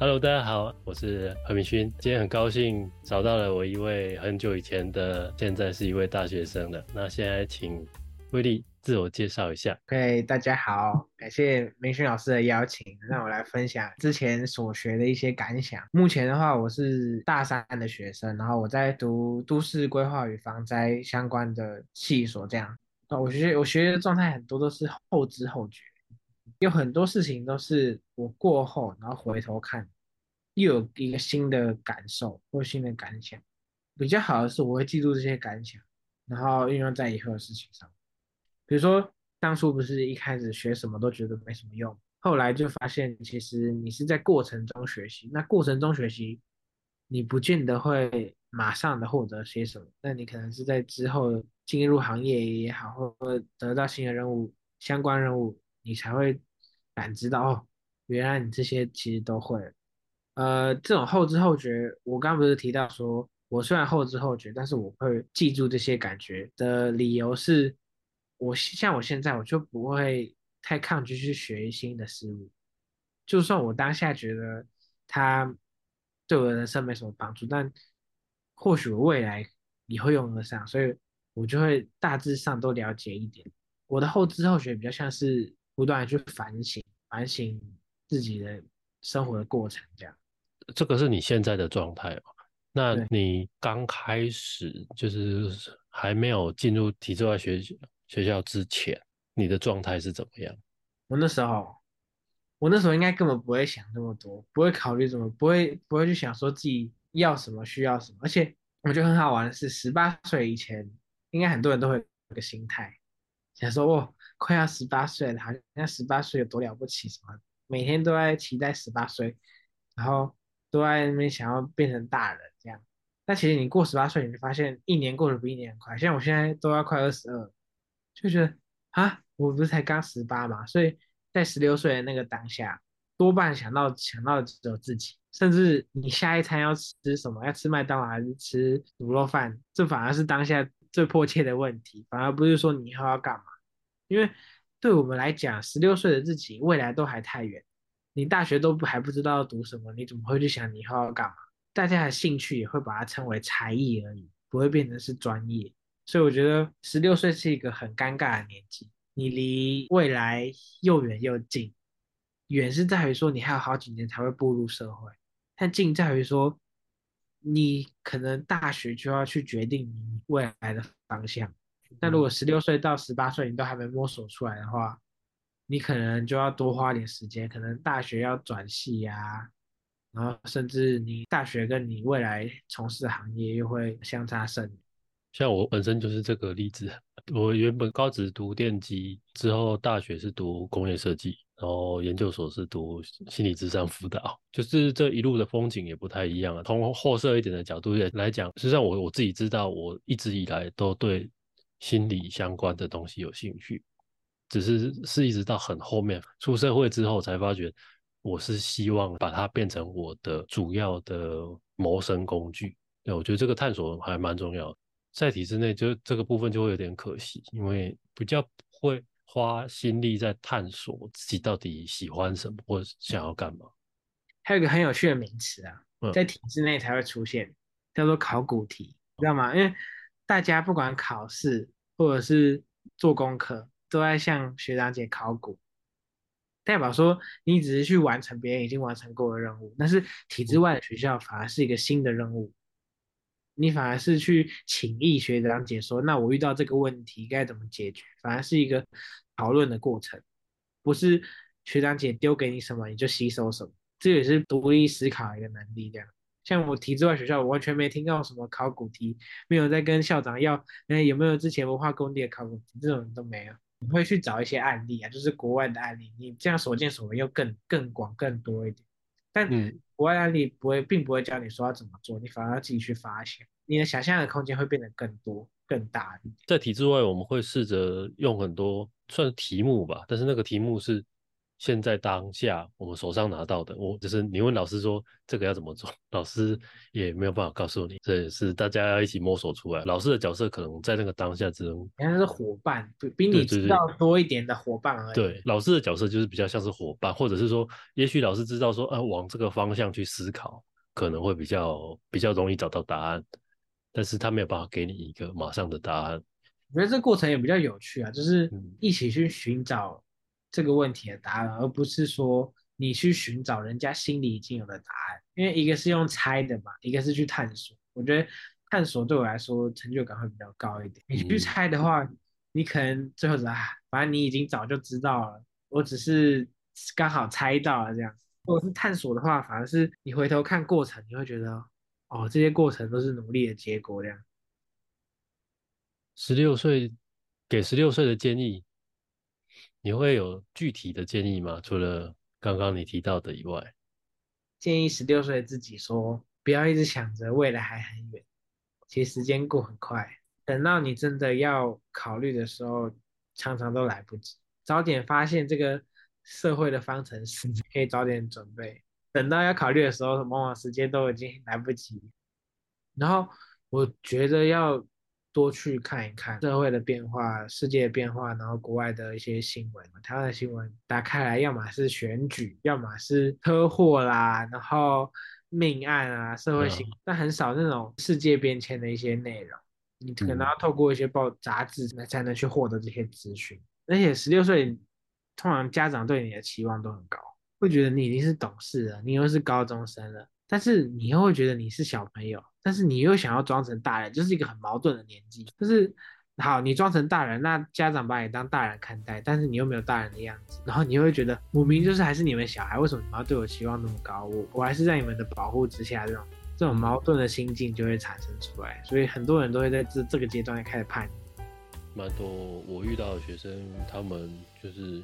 Hello，大家好，我是何明勋。今天很高兴找到了我一位很久以前的，现在是一位大学生了。那现在请威力自我介绍一下。OK，大家好，感谢明勋老师的邀请，让我来分享之前所学的一些感想。目前的话，我是大三的学生，然后我在读都市规划与防灾相关的系所。这样，我学我学的状态很多都是后知后觉。有很多事情都是我过后，然后回头看，又有一个新的感受或新的感想。比较好的是，我会记住这些感想，然后运用在以后的事情上。比如说，当初不是一开始学什么都觉得没什么用，后来就发现其实你是在过程中学习。那过程中学习，你不见得会马上的获得些什么，那你可能是在之后进入行业也好，或者得到新的任务、相关任务，你才会。感知到哦，原来你这些其实都会，呃，这种后知后觉，我刚不是提到说，我虽然后知后觉，但是我会记住这些感觉的理由是，我像我现在我就不会太抗拒去学新的事物，就算我当下觉得它对我的人生没什么帮助，但或许我未来也会用得上，所以我就会大致上都了解一点。我的后知后觉比较像是。不断的去反省，反省自己的生活的过程，这样。这个是你现在的状态哦。那你刚开始就是还没有进入体制外学学校之前，你的状态是怎么样？我那时候，我那时候应该根本不会想那么多，不会考虑什么，不会不会去想说自己要什么需要什么。而且我觉得很好玩的是，十八岁以前，应该很多人都会有个心态，想说哦。快要十八岁了，好像十八岁有多了不起什么？每天都在期待十八岁，然后都在那边想要变成大人这样。但其实你过十八岁，你就发现一年过得比一年快。像我现在都要快二十二，就觉得啊，我不是才刚十八嘛？所以在十六岁的那个当下，多半想到想到的只有自己。甚至你下一餐要吃什么？要吃麦当劳还是吃卤肉饭？这反而是当下最迫切的问题，反而不是说你以后要干嘛。因为对我们来讲，十六岁的自己未来都还太远，你大学都不还不知道读什么，你怎么会去想你以后要干嘛？大家的兴趣也会把它称为才艺而已，不会变成是专业。所以我觉得十六岁是一个很尴尬的年纪，你离未来又远又近。远是在于说你还有好几年才会步入社会，但近在于说你可能大学就要去决定你未来的方向。那如果十六岁到十八岁你都还没摸索出来的话，你可能就要多花点时间，可能大学要转系呀，然后甚至你大学跟你未来从事行业又会相差甚远。像我本身就是这个例子，我原本高职读电机，之后大学是读工业设计，然后研究所是读心理智商辅导，就是这一路的风景也不太一样啊。从后设一点的角度来讲，实际上我我自己知道，我一直以来都对。心理相关的东西有兴趣，只是是一直到很后面出社会之后才发觉，我是希望把它变成我的主要的谋生工具。对，我觉得这个探索还蛮重要。在体制内，就这个部分就会有点可惜，因为比较会花心力在探索自己到底喜欢什么或想要干嘛。还有一个很有趣的名词啊，在体制内才会出现，叫做考古题，知道吗？因为大家不管考试或者是做功课，都在向学长姐考古，代表说你只是去完成别人已经完成过的任务。但是体制外的学校反而是一个新的任务，你反而是去请益学长姐说，那我遇到这个问题该怎么解决？反而是一个讨论的过程，不是学长姐丢给你什么你就吸收什么，这也是独立思考一个能力，这样。像我体制外学校，我完全没听到什么考古题，没有在跟校长要，哎，有没有之前文化工地的考古题，这种都没有。你会去找一些案例啊，就是国外的案例，你这样所见所闻又更更广更多一点。但国外案例不会，并不会教你说要怎么做，你反而要自己去发现，你的想象的空间会变得更多更大一点。在体制外，我们会试着用很多算是题目吧，但是那个题目是现在当下我们手上拿到的，我就是你问老师说这个要怎么做，老师也没有办法告诉你，这也是大家要一起摸索出来。老师的角色可能在那个当下只能，你看是伙伴，比比你知道多一点的伙伴而已。对，老师的角色就是比较像是伙伴，或者是说，也许老师知道说，呃，往这个方向去思考，可能会比较比较容易找到答案，但是他没有办法给你一个马上的答案。我觉得这过程也比较有趣啊，就是一起去寻找。这个问题的答案，而不是说你去寻找人家心里已经有的答案，因为一个是用猜的嘛，一个是去探索。我觉得探索对我来说成就感会比较高一点。你去猜的话，你可能最后是啊，反正你已经早就知道了，我只是刚好猜到了这样。如果是探索的话，反而是你回头看过程，你会觉得哦，这些过程都是努力的结果这样。十六岁给十六岁的建议。你会有具体的建议吗？除了刚刚你提到的以外，建议十六岁自己说，不要一直想着未来还很远，其实时间过很快，等到你真的要考虑的时候，常常都来不及。早点发现这个社会的方程式，可以早点准备。等到要考虑的时候，往往时间都已经来不及。然后我觉得要。多去看一看社会的变化、世界的变化，然后国外的一些新闻，台湾的新闻打开来，要么是选举，要么是车祸啦，然后命案啊，社会新闻，但很少那种世界变迁的一些内容。你可能要透过一些报杂志来才能去获得这些资讯。而且十六岁，通常家长对你的期望都很高，会觉得你已经是懂事了，你又是高中生了。但是你又会觉得你是小朋友，但是你又想要装成大人，就是一个很矛盾的年纪。就是好，你装成大人，那家长把你当大人看待，但是你又没有大人的样子，然后你又会觉得，母明就是还是你们小孩，为什么你们要对我期望那么高？我我还是在你们的保护之下，这种这种矛盾的心境就会产生出来。所以很多人都会在这这个阶段开始叛逆。蛮多我遇到的学生，他们就是